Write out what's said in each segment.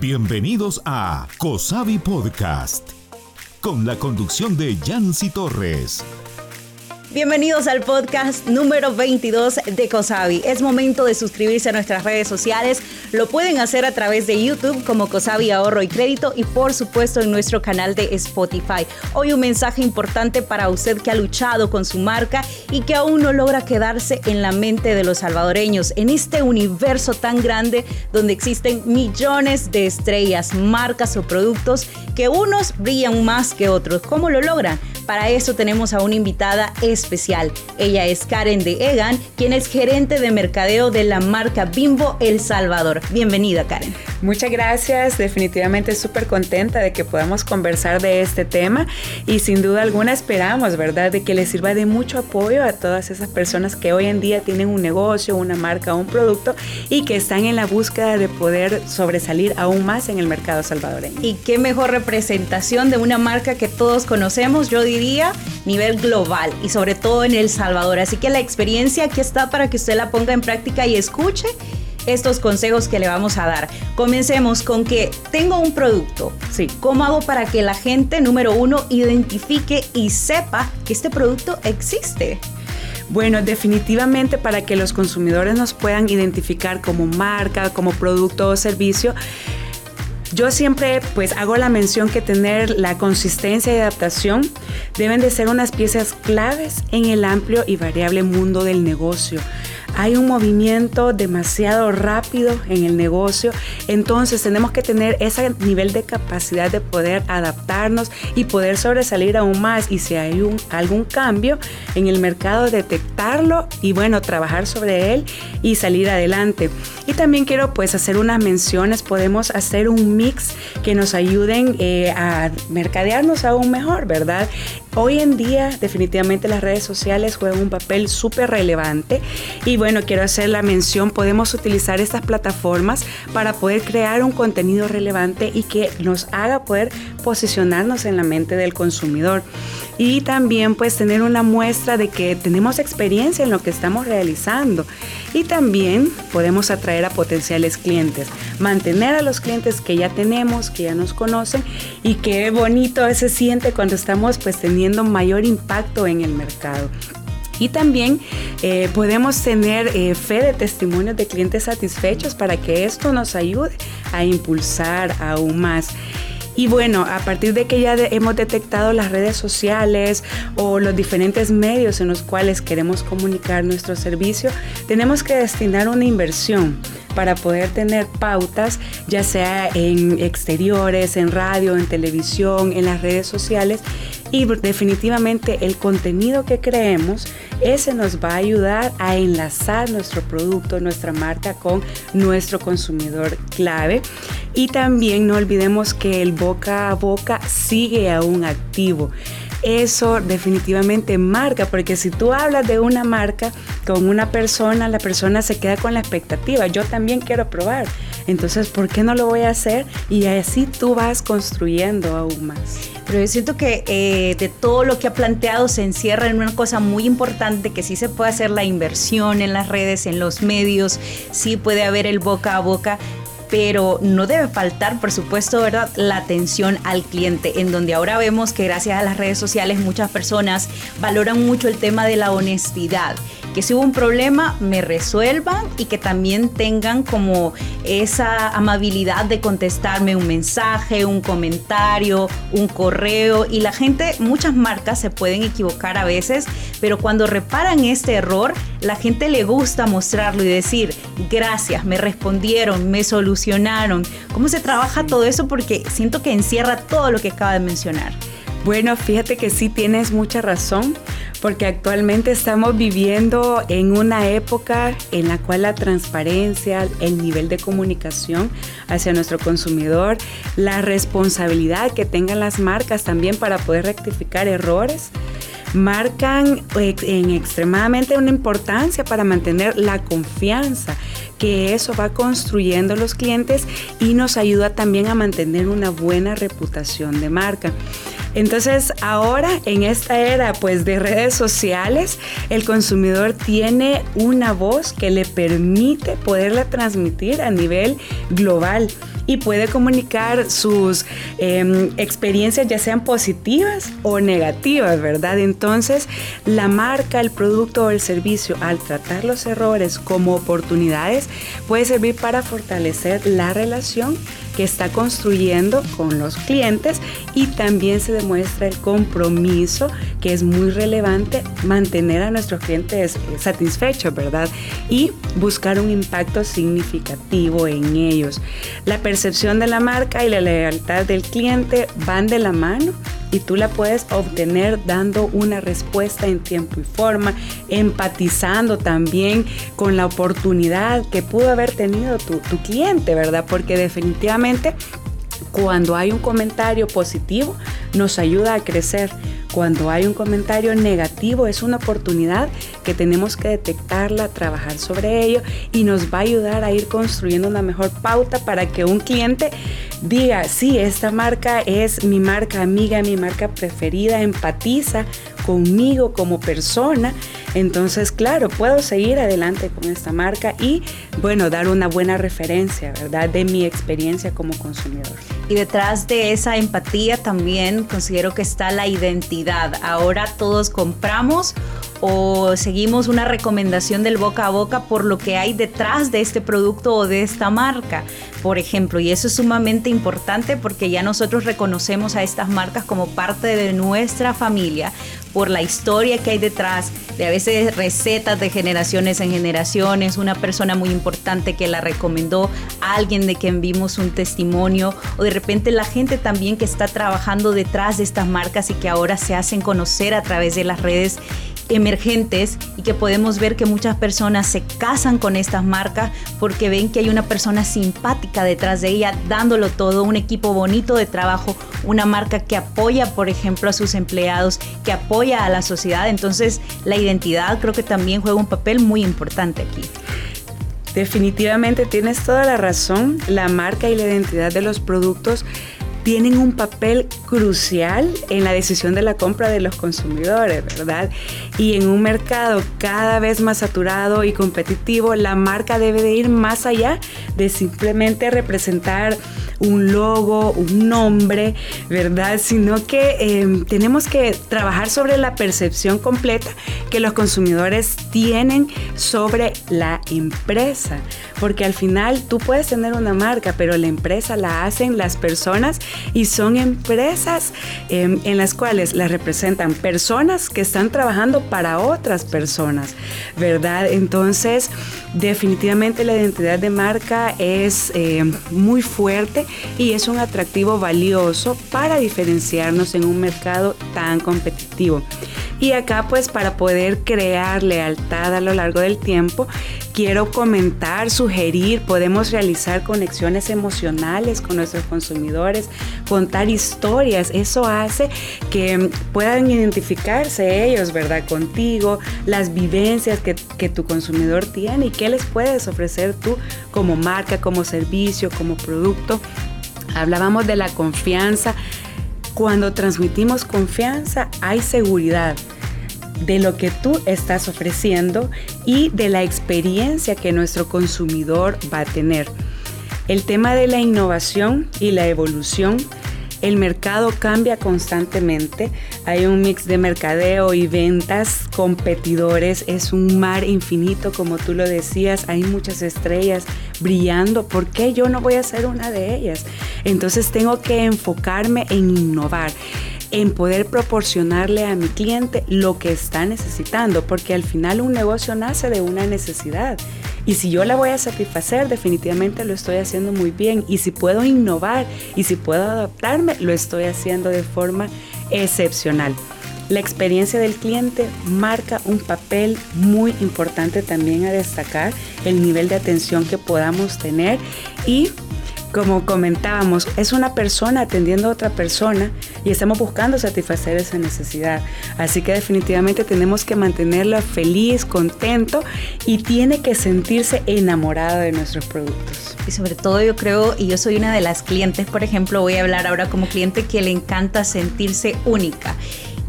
Bienvenidos a Cosavi Podcast, con la conducción de Yancy Torres. Bienvenidos al podcast número 22 de Cosavi. Es momento de suscribirse a nuestras redes sociales. Lo pueden hacer a través de YouTube como Cosavi Ahorro y Crédito y por supuesto en nuestro canal de Spotify. Hoy un mensaje importante para usted que ha luchado con su marca y que aún no logra quedarse en la mente de los salvadoreños en este universo tan grande donde existen millones de estrellas, marcas o productos que unos brillan más que otros. ¿Cómo lo logran? Para eso tenemos a una invitada especial. Ella es Karen de Egan, quien es gerente de mercadeo de la marca Bimbo El Salvador. Bienvenida, Karen. Muchas gracias, definitivamente súper contenta de que podamos conversar de este tema y sin duda alguna esperamos, ¿verdad?, de que les sirva de mucho apoyo a todas esas personas que hoy en día tienen un negocio, una marca, un producto y que están en la búsqueda de poder sobresalir aún más en el mercado salvadoreño. Y qué mejor representación de una marca que todos conocemos, yo diría nivel global y sobre todo en El Salvador. Así que la experiencia aquí está para que usted la ponga en práctica y escuche estos consejos que le vamos a dar. Comencemos con que tengo un producto. Sí. ¿Cómo hago para que la gente, número uno, identifique y sepa que este producto existe? Bueno, definitivamente para que los consumidores nos puedan identificar como marca, como producto o servicio, yo siempre pues hago la mención que tener la consistencia y adaptación deben de ser unas piezas claves en el amplio y variable mundo del negocio hay un movimiento demasiado rápido en el negocio, entonces tenemos que tener ese nivel de capacidad de poder adaptarnos y poder sobresalir aún más y si hay un, algún cambio en el mercado detectarlo y bueno, trabajar sobre él y salir adelante. Y también quiero pues hacer unas menciones, podemos hacer un mix que nos ayuden eh, a mercadearnos aún mejor, ¿verdad? Hoy en día definitivamente las redes sociales juegan un papel súper relevante. Y bueno, quiero hacer la mención, podemos utilizar estas plataformas para poder crear un contenido relevante y que nos haga poder posicionarnos en la mente del consumidor. Y también pues tener una muestra de que tenemos experiencia en lo que estamos realizando y también podemos atraer a potenciales clientes, mantener a los clientes que ya tenemos, que ya nos conocen y qué bonito se siente cuando estamos pues teniendo mayor impacto en el mercado. Y también eh, podemos tener eh, fe de testimonios de clientes satisfechos para que esto nos ayude a impulsar aún más. Y bueno, a partir de que ya hemos detectado las redes sociales o los diferentes medios en los cuales queremos comunicar nuestro servicio, tenemos que destinar una inversión para poder tener pautas, ya sea en exteriores, en radio, en televisión, en las redes sociales. Y definitivamente el contenido que creemos, ese nos va a ayudar a enlazar nuestro producto, nuestra marca con nuestro consumidor clave. Y también no olvidemos que el boca a boca sigue aún activo eso definitivamente marca, porque si tú hablas de una marca con una persona, la persona se queda con la expectativa, yo también quiero probar, entonces, ¿por qué no lo voy a hacer? Y así tú vas construyendo aún más. Pero yo siento que eh, de todo lo que ha planteado se encierra en una cosa muy importante, que sí se puede hacer la inversión en las redes, en los medios, sí puede haber el boca a boca, pero no debe faltar, por supuesto, ¿verdad?, la atención al cliente, en donde ahora vemos que gracias a las redes sociales muchas personas valoran mucho el tema de la honestidad que si hubo un problema me resuelvan y que también tengan como esa amabilidad de contestarme un mensaje, un comentario, un correo y la gente, muchas marcas se pueden equivocar a veces, pero cuando reparan este error, la gente le gusta mostrarlo y decir, gracias, me respondieron, me solucionaron. ¿Cómo se trabaja todo eso? Porque siento que encierra todo lo que acaba de mencionar. Bueno, fíjate que sí tienes mucha razón, porque actualmente estamos viviendo en una época en la cual la transparencia, el nivel de comunicación hacia nuestro consumidor, la responsabilidad que tengan las marcas también para poder rectificar errores, marcan eh, en extremadamente una importancia para mantener la confianza que eso va construyendo los clientes y nos ayuda también a mantener una buena reputación de marca. Entonces ahora en esta era pues de redes sociales, el consumidor tiene una voz que le permite poderla transmitir a nivel global y puede comunicar sus em, experiencias ya sean positivas o negativas, ¿verdad? Entonces, la marca, el producto o el servicio, al tratar los errores como oportunidades, puede servir para fortalecer la relación que está construyendo con los clientes y también se demuestra el compromiso que es muy relevante mantener a nuestros clientes satisfechos, ¿verdad? Y buscar un impacto significativo en ellos. La percepción de la marca y la lealtad del cliente van de la mano y tú la puedes obtener dando una respuesta en tiempo y forma, empatizando también con la oportunidad que pudo haber tenido tu, tu cliente, ¿verdad? Porque definitivamente cuando hay un comentario positivo, nos ayuda a crecer. Cuando hay un comentario negativo, es una oportunidad que tenemos que detectarla, trabajar sobre ello y nos va a ayudar a ir construyendo una mejor pauta para que un cliente diga, sí, esta marca es mi marca amiga, mi marca preferida, empatiza conmigo como persona. Entonces, claro, puedo seguir adelante con esta marca y, bueno, dar una buena referencia, ¿verdad? De mi experiencia como consumidor. Y detrás de esa empatía también considero que está la identidad. Ahora todos compramos o seguimos una recomendación del boca a boca por lo que hay detrás de este producto o de esta marca, por ejemplo. Y eso es sumamente importante porque ya nosotros reconocemos a estas marcas como parte de nuestra familia por la historia que hay detrás, de a veces recetas de generaciones en generaciones, una persona muy importante que la recomendó, alguien de quien vimos un testimonio, o de repente la gente también que está trabajando detrás de estas marcas y que ahora se hacen conocer a través de las redes emergentes y que podemos ver que muchas personas se casan con estas marcas porque ven que hay una persona simpática detrás de ella dándolo todo, un equipo bonito de trabajo, una marca que apoya, por ejemplo, a sus empleados, que apoya a la sociedad. Entonces, la identidad creo que también juega un papel muy importante aquí. Definitivamente tienes toda la razón. La marca y la identidad de los productos tienen un papel crucial en la decisión de la compra de los consumidores, ¿verdad? Y en un mercado cada vez más saturado y competitivo, la marca debe de ir más allá de simplemente representar un logo, un nombre, ¿verdad? Sino que em, tenemos que trabajar sobre la percepción completa que los consumidores tienen sobre la empresa. Porque al final tú puedes tener una marca, pero la empresa la hacen las personas y son empresas em, en las cuales las representan personas que están trabajando para otras personas, ¿verdad? Entonces, definitivamente la identidad de marca es em, muy fuerte y es un atractivo valioso para diferenciarnos en un mercado tan competitivo. Y acá pues para poder crear lealtad a lo largo del tiempo, quiero comentar, sugerir, podemos realizar conexiones emocionales con nuestros consumidores, contar historias, eso hace que puedan identificarse ellos, ¿verdad? Contigo, las vivencias que, que tu consumidor tiene y qué les puedes ofrecer tú como marca, como servicio, como producto. Hablábamos de la confianza. Cuando transmitimos confianza hay seguridad de lo que tú estás ofreciendo y de la experiencia que nuestro consumidor va a tener. El tema de la innovación y la evolución el mercado cambia constantemente, hay un mix de mercadeo y ventas, competidores, es un mar infinito como tú lo decías, hay muchas estrellas brillando, ¿por qué yo no voy a ser una de ellas? Entonces tengo que enfocarme en innovar en poder proporcionarle a mi cliente lo que está necesitando, porque al final un negocio nace de una necesidad. Y si yo la voy a satisfacer, definitivamente lo estoy haciendo muy bien. Y si puedo innovar y si puedo adaptarme, lo estoy haciendo de forma excepcional. La experiencia del cliente marca un papel muy importante también a destacar, el nivel de atención que podamos tener y como comentábamos, es una persona atendiendo a otra persona y estamos buscando satisfacer esa necesidad. Así que definitivamente tenemos que mantenerlo feliz, contento y tiene que sentirse enamorado de nuestros productos. Y sobre todo yo creo, y yo soy una de las clientes, por ejemplo, voy a hablar ahora como cliente que le encanta sentirse única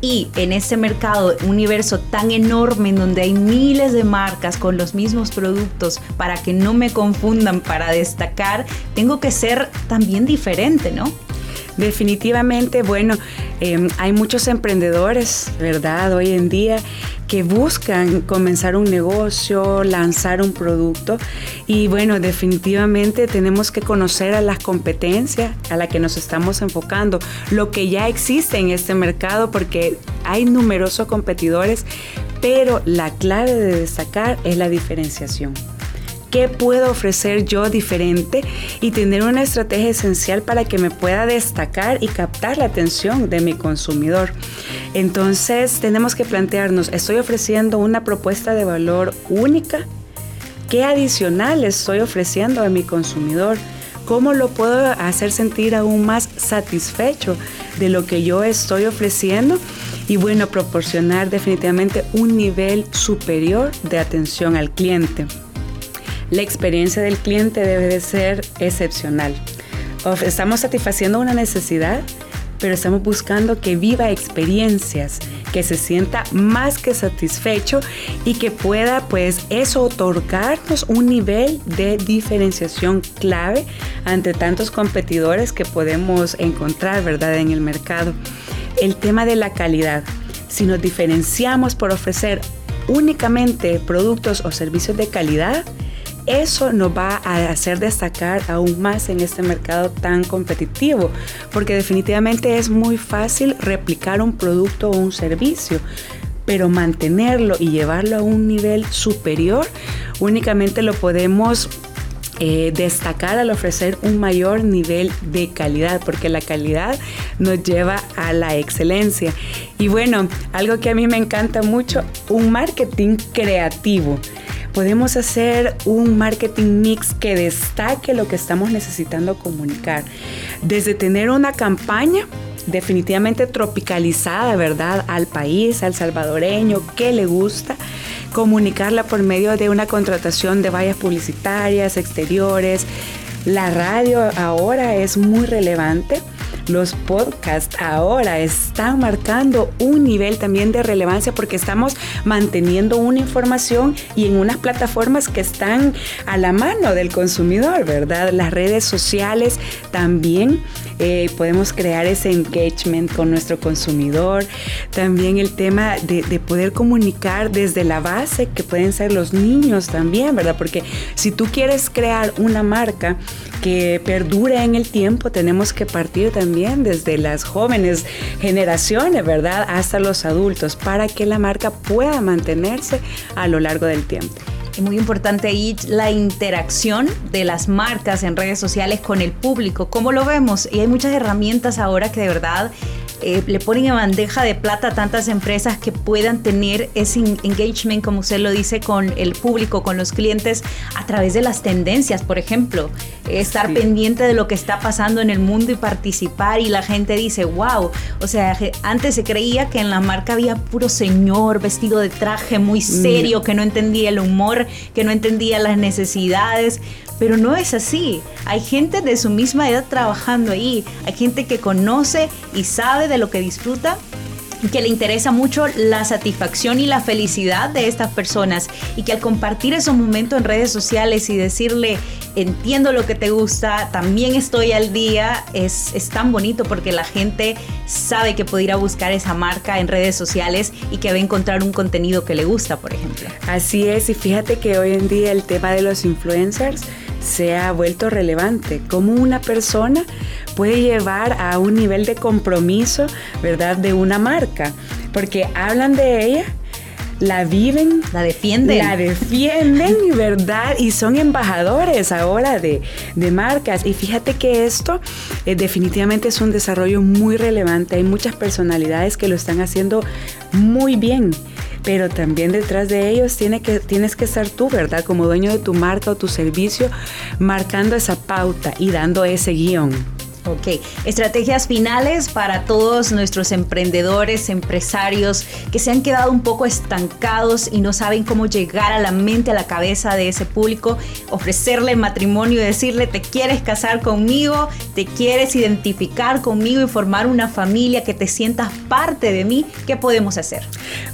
y en este mercado, un universo tan enorme en donde hay miles de marcas con los mismos productos, para que no me confundan, para destacar, tengo que ser también diferente, ¿no? Definitivamente, bueno, em, hay muchos emprendedores, ¿verdad? Hoy en día que buscan comenzar un negocio, lanzar un producto y bueno, definitivamente tenemos que conocer a las competencias a la que nos estamos enfocando, lo que ya existe en este mercado porque hay numerosos competidores, pero la clave de destacar es la diferenciación qué puedo ofrecer yo diferente y tener una estrategia esencial para que me pueda destacar y captar la atención de mi consumidor. Entonces tenemos que plantearnos, ¿estoy ofreciendo una propuesta de valor única? ¿Qué adicional estoy ofreciendo a mi consumidor? ¿Cómo lo puedo hacer sentir aún más satisfecho de lo que yo estoy ofreciendo? Y bueno, proporcionar definitivamente un nivel superior de atención al cliente. La experiencia del cliente debe de ser excepcional. Estamos satisfaciendo una necesidad, pero estamos buscando que viva experiencias, que se sienta más que satisfecho y que pueda pues eso otorgarnos un nivel de diferenciación clave ante tantos competidores que podemos encontrar, ¿verdad?, en el mercado. El tema de la calidad. Si nos diferenciamos por ofrecer únicamente productos o servicios de calidad, eso nos va a hacer destacar aún más en este mercado tan competitivo, porque definitivamente es muy fácil replicar un producto o un servicio, pero mantenerlo y llevarlo a un nivel superior únicamente lo podemos eh, destacar al ofrecer un mayor nivel de calidad, porque la calidad nos lleva a la excelencia. Y bueno, algo que a mí me encanta mucho, un marketing creativo podemos hacer un marketing mix que destaque lo que estamos necesitando comunicar. Desde tener una campaña definitivamente tropicalizada, ¿verdad? Al país, al salvadoreño, que le gusta, comunicarla por medio de una contratación de vallas publicitarias, exteriores. La radio ahora es muy relevante los podcasts ahora están marcando un nivel también de relevancia porque estamos manteniendo una información y en unas plataformas que están a la mano del consumidor, ¿verdad? Las redes sociales también eh, podemos crear ese engagement con nuestro consumidor. También el tema de, de poder comunicar desde la base, que pueden ser los niños también, ¿verdad? Porque si tú quieres crear una marca que perdure en el tiempo, tenemos que partir también desde las jóvenes generaciones, ¿verdad? Hasta los adultos, para que la marca pueda mantenerse a lo largo del tiempo. Es muy importante ahí la interacción de las marcas en redes sociales con el público. ¿Cómo lo vemos? Y hay muchas herramientas ahora que de verdad eh, le ponen en bandeja de plata a tantas empresas que puedan tener ese engagement, como usted lo dice, con el público, con los clientes, a través de las tendencias, por ejemplo. Estar pendiente de lo que está pasando en el mundo y participar y la gente dice, wow, o sea, antes se creía que en la marca había puro señor vestido de traje muy mm. serio, que no entendía el humor, que no entendía las necesidades, pero no es así. Hay gente de su misma edad trabajando ahí. Hay gente que conoce y sabe de lo que disfruta que le interesa mucho la satisfacción y la felicidad de estas personas y que al compartir esos momentos en redes sociales y decirle entiendo lo que te gusta, también estoy al día, es, es tan bonito porque la gente sabe que puede ir a buscar esa marca en redes sociales y que va a encontrar un contenido que le gusta, por ejemplo. Así es, y fíjate que hoy en día el tema de los influencers se ha vuelto relevante, cómo una persona puede llevar a un nivel de compromiso, ¿verdad?, de una marca, porque hablan de ella la viven, la defienden. La defienden, ¿verdad? Y son embajadores ahora de, marcas. Y fíjate que esto eh, definitivamente es un desarrollo muy relevante. Hay muchas personalidades que lo están haciendo muy bien pero también detrás de ellos tiene que, tienes que estar tú, ¿verdad? Como dueño de tu marca o tu servicio, marcando esa pauta y dando ese guion. Ok, estrategias finales para todos nuestros emprendedores, empresarios que se han quedado un poco estancados y no saben cómo llegar a la mente, a la cabeza de ese público, ofrecerle matrimonio y decirle, te quieres casar conmigo, te quieres identificar conmigo y formar una familia, que te sientas parte de mí, ¿qué podemos hacer?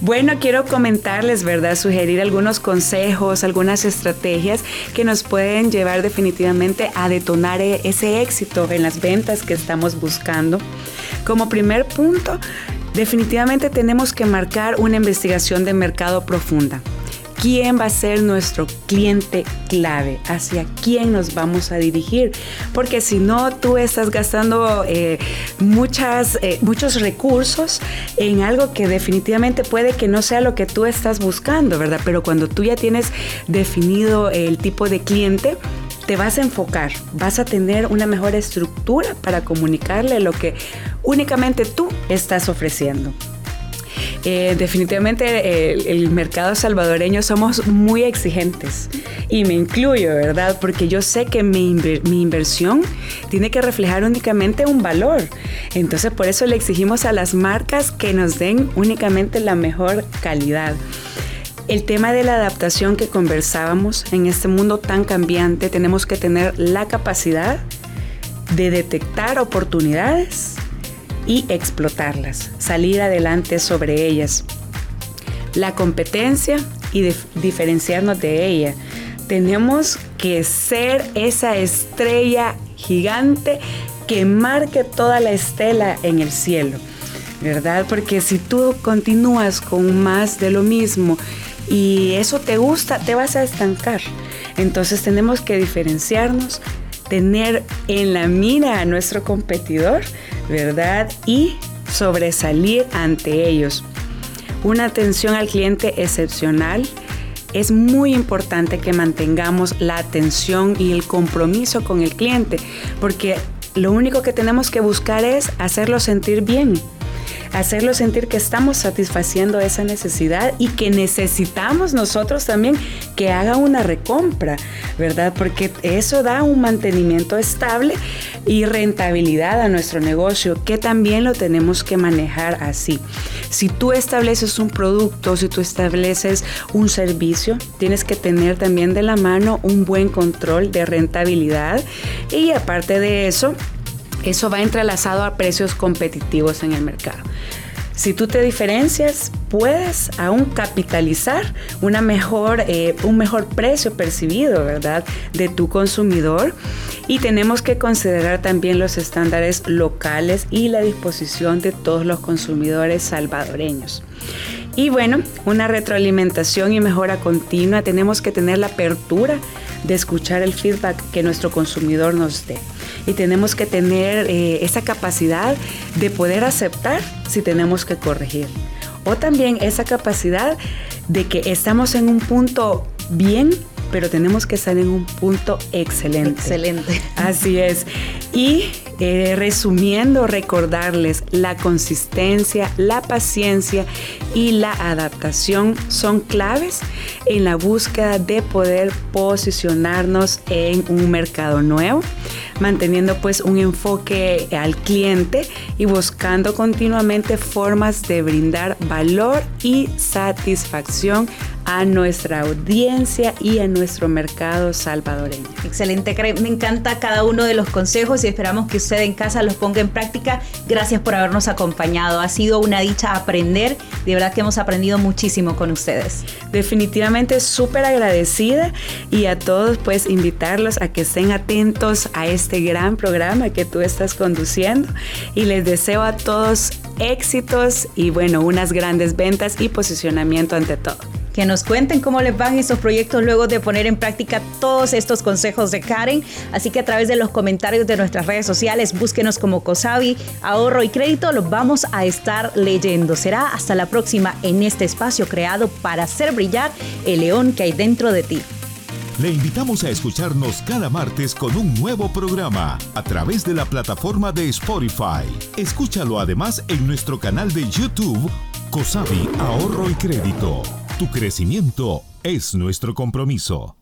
Bueno, quiero comentarles, ¿verdad? Sugerir algunos consejos, algunas estrategias que nos pueden llevar definitivamente a detonar e-, ese éxito en las ventas que estamos buscando. Como primer punto, definitivamente tenemos que marcar una investigación de mercado profunda quién va a ser nuestro cliente clave, hacia quién nos vamos a dirigir. Porque si no, tú estás gastando eh, eh, muchos recursos en algo que definitivamente puede que no sea lo que tú estás buscando, ¿verdad? Pero cuando tú ya tienes definido el tipo de cliente, te vas a enfocar, vas a tener una mejor estructura para comunicarle lo que únicamente tú estás ofreciendo. Eh, definitivamente el, mercado salvadoreño somos muy exigentes y me incluyo, ¿verdad? Porque yo sé que mi, mi inversión tiene que reflejar únicamente un valor. Entonces por eso le exigimos a las marcas que nos den únicamente la mejor calidad. El tema de la adaptación que conversábamos en este mundo tan cambiante, tenemos que tener la capacidad de detectar oportunidades y explotarlas, salir adelante sobre ellas. La competencia y diferenciarnos de ella. Tenemos que ser esa estrella gigante que marque toda la estela en el cielo, ¿verdad? Porque si tú continúas con más de lo mismo y eso te gusta, te vas a estancar. Entonces tenemos que diferenciarnos, tener en la mira a nuestro competidor, ¿verdad? Y sobresalir ante ellos. Una atención al cliente excepcional. Es muy importante que mantengamos la atención y el compromiso con el cliente, porque lo único que tenemos que buscar es hacerlo sentir bien hacerlo sentir que estamos satisfaciendo esa necesidad y que necesitamos nosotros también que haga una recompra, ¿verdad? Porque eso da un mantenimiento estable y rentabilidad a nuestro negocio, que también lo tenemos que manejar así. Si tú estableces un producto, si tú estableces un servicio, tienes que tener también de la mano un buen control de rentabilidad y aparte de eso, eso va entrelazado a precios competitivos en el mercado. Si tú te diferencias, puedes aún capitalizar una mejor, eh, un mejor precio percibido, ¿verdad?, de tu consumidor. Y tenemos que considerar también los estándares locales y la disposición de todos los consumidores salvadoreños. Y bueno, una retroalimentación y mejora continua. Tenemos que tener la apertura de escuchar el feedback que nuestro consumidor nos dé. Y tenemos que tener eh, esa capacidad de poder aceptar si tenemos que corregir. O también esa capacidad de que estamos en un punto bien pero tenemos que estar en un punto excelente. Excelente. Así es. Y eh, resumiendo, recordarles, la consistencia, la paciencia y la adaptación son claves en la búsqueda de poder posicionarnos en un mercado nuevo, manteniendo pues un enfoque al cliente y buscando continuamente formas de brindar valor y satisfacción a nuestra audiencia y a nuestro mercado salvadoreño. Excelente, me encanta cada uno de los consejos y esperamos que usted en casa los ponga en práctica. Gracias por habernos acompañado. Ha sido una dicha aprender. De verdad que hemos aprendido muchísimo con ustedes. Definitivamente súper agradecida y a todos pues invitarlos a que estén atentos a este gran programa que tú estás conduciendo y les deseo a todos éxitos y bueno, unas grandes ventas y posicionamiento ante todo que nos cuenten cómo les van estos proyectos luego de poner en práctica todos estos consejos de Karen. Así que a través de los comentarios de nuestras redes sociales, búsquenos como Cosavi, ahorro y crédito, los vamos a estar leyendo. Será hasta la próxima en este espacio creado para hacer brillar el león que hay dentro de ti. Le invitamos a escucharnos cada martes con un nuevo programa a través de la plataforma de Spotify. Escúchalo además en nuestro canal de YouTube, Cosavi Ahorro y Crédito. Tu crecimiento es nuestro compromiso.